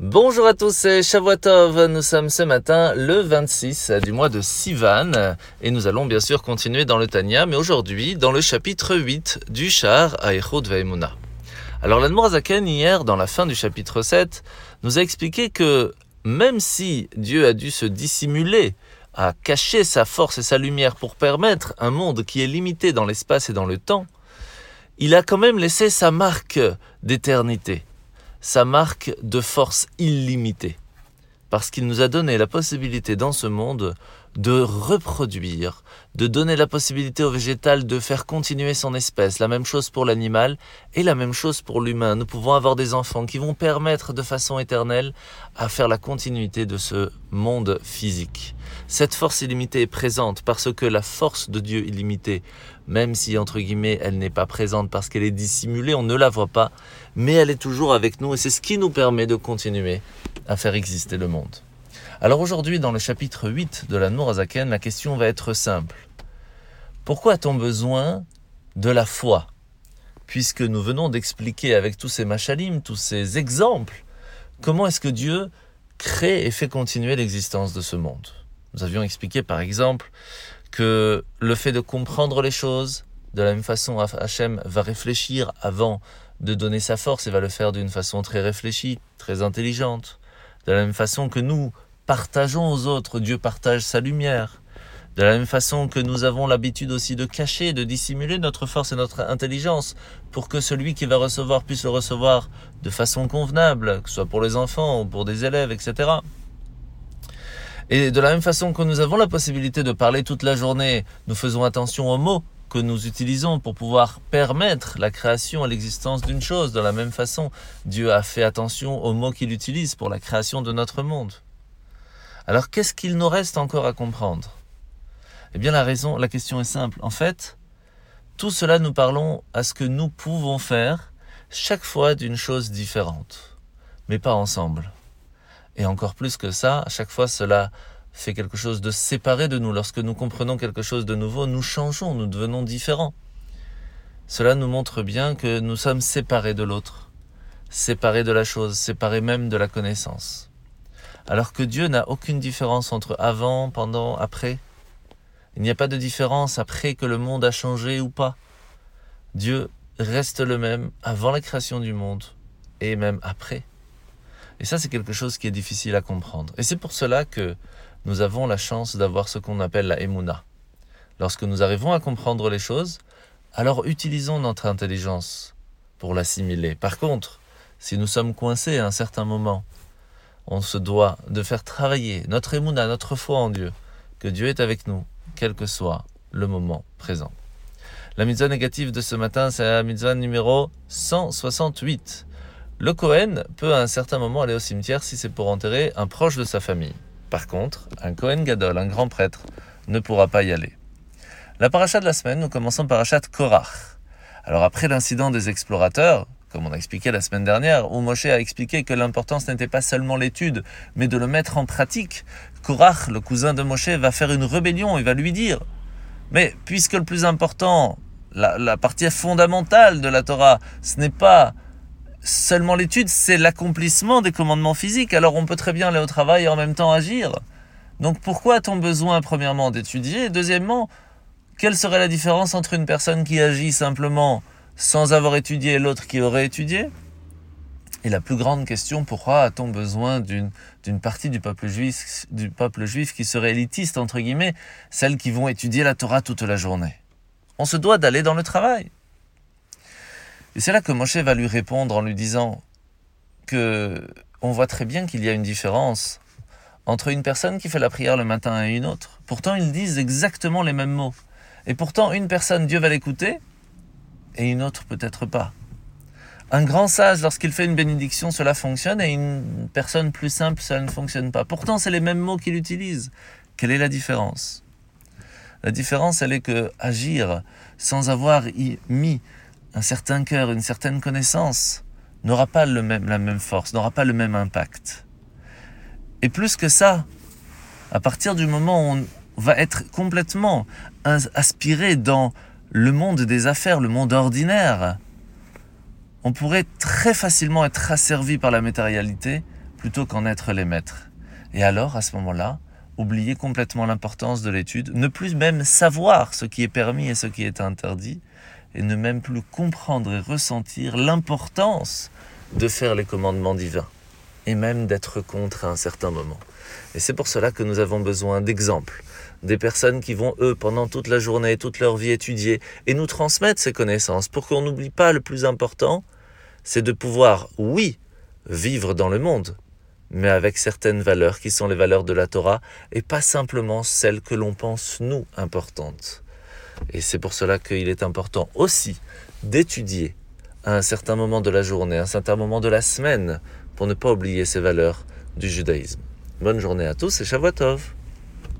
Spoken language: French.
Bonjour à tous, c'est Shavuotov. Nous sommes ce matin le 26 du mois de Sivan et nous allons bien sûr continuer dans le Tanya, mais aujourd'hui dans le chapitre 8 du Char à Echod Vaimuna. Alors l'Admorazaken hier, dans la fin du chapitre 7, nous a expliqué que même si Dieu a dû se dissimuler, à cacher sa force et sa lumière pour permettre un monde qui est limité dans l'espace et dans le temps, il a quand même laissé sa marque d'éternité sa marque de force illimitée. Parce qu'il nous a donné la possibilité dans ce monde de reproduire, de donner la possibilité au végétal de faire continuer son espèce. La même chose pour l'animal et la même chose pour l'humain. Nous pouvons avoir des enfants qui vont permettre de façon éternelle à faire la continuité de ce monde physique. Cette force illimitée est présente parce que la force de Dieu illimitée, même si entre guillemets elle n'est pas présente parce qu'elle est dissimulée, on ne la voit pas, mais elle est toujours avec nous et c'est ce qui nous permet de continuer à faire exister le monde. Alors aujourd'hui, dans le chapitre 8 de la Nourazaken, la question va être simple. Pourquoi a-t-on besoin de la foi? Puisque nous venons d'expliquer avec tous ces machalim, tous ces exemples, comment est-ce que Dieu crée et fait continuer l'existence de ce monde? Nous avions expliqué par exemple que le fait de comprendre les choses, de la même façon Hachem va réfléchir avant de donner sa force et va le faire d'une façon très réfléchie, très intelligente. De la même façon que nous, partageons aux autres, Dieu partage sa lumière. De la même façon que nous avons l'habitude aussi de cacher, de dissimuler notre force et notre intelligence pour que celui qui va recevoir puisse le recevoir de façon convenable, que ce soit pour les enfants ou pour des élèves, etc. Et de la même façon que nous avons la possibilité de parler toute la journée, nous faisons attention aux mots que nous utilisons pour pouvoir permettre la création et l'existence d'une chose. De la même façon, Dieu a fait attention aux mots qu'il utilise pour la création de notre monde. Alors qu'est-ce qu'il nous reste encore à comprendre? Eh bien la raison, la question est simple. En fait, tout cela nous parlons à ce que nous pouvons faire chaque fois d'une chose différente, mais pas ensemble. Et encore plus que ça, à chaque fois cela fait quelque chose de séparé de nous. Lorsque nous comprenons quelque chose de nouveau, nous changeons, nous devenons différents. Cela nous montre bien que nous sommes séparés de l'autre, séparés de la chose, séparés même de la connaissance alors que Dieu n'a aucune différence entre avant, pendant, après. Il n'y a pas de différence après que le monde a changé ou pas. Dieu reste le même avant la création du monde et même après. Et ça, c'est quelque chose qui est difficile à comprendre. Et c'est pour cela que nous avons la chance d'avoir ce qu'on appelle la Emouna. Lorsque nous arrivons à comprendre les choses, alors utilisons notre intelligence pour l'assimiler. Par contre, si nous sommes coincés à un certain moment, on se doit de faire travailler notre émouna, notre foi en Dieu, que Dieu est avec nous, quel que soit le moment présent. La mitzvah négative de ce matin, c'est la mitzvah numéro 168. Le Kohen peut à un certain moment aller au cimetière si c'est pour enterrer un proche de sa famille. Par contre, un Kohen Gadol, un grand prêtre, ne pourra pas y aller. La paracha de la semaine, nous commençons par parachat Korach. Alors après l'incident des explorateurs, comme on a expliqué la semaine dernière, où Moshe a expliqué que l'importance n'était pas seulement l'étude, mais de le mettre en pratique. Korach, le cousin de Moshe, va faire une rébellion, il va lui dire, mais puisque le plus important, la, la partie fondamentale de la Torah, ce n'est pas seulement l'étude, c'est l'accomplissement des commandements physiques, alors on peut très bien aller au travail et en même temps agir. Donc pourquoi a-t-on besoin, premièrement, d'étudier Deuxièmement, quelle serait la différence entre une personne qui agit simplement sans avoir étudié l'autre qui aurait étudié Et la plus grande question, pourquoi a-t-on besoin d'une, partie du peuple, juif, du peuple juif qui serait élitiste, entre guillemets, celles qui vont étudier la Torah toute la journée? On se doit d'aller dans le travail. Et c'est là que Moshe va lui répondre en lui disant que on voit très bien qu'il y a une différence entre une personne qui fait la prière le matin et une autre. Pourtant, ils disent exactement les mêmes mots. Et pourtant, une personne, Dieu va l'écouter, et une autre peut-être pas. Un grand sage, lorsqu'il fait une bénédiction, cela fonctionne, et une personne plus simple, cela ne fonctionne pas. Pourtant, c'est les mêmes mots qu'il utilise. Quelle est la différence? La différence, elle est que agir sans avoir mis un certain cœur, une certaine connaissance, n'aura pas la même force, n'aura pas le même impact. Et plus que ça, à partir du moment où on va être complètement aspiré dans le monde des affaires, le monde ordinaire, on pourrait très facilement être asservi par la matérialité plutôt qu'en être les maîtres. Et alors, à ce moment-là, oublier complètement l'importance de l'étude, ne plus même savoir ce qui est permis et ce qui est interdit, et ne même plus comprendre et ressentir l'importance de faire les commandements divins, et même d'être contre à un certain moment. Et c'est pour cela que nous avons besoin d'exemples, des personnes qui vont, eux, pendant toute la journée, toute leur vie étudier, et nous transmettre ces connaissances, pour qu'on n'oublie pas le plus important, c'est de pouvoir, oui, vivre dans le monde, mais avec certaines valeurs qui sont les valeurs de la Torah, et pas simplement celles que l'on pense, nous, importantes. Et c'est pour cela qu'il est important aussi d'étudier à un certain moment de la journée, à un certain moment de la semaine, pour ne pas oublier ces valeurs du judaïsme. Bonne journée à tous et Shavuot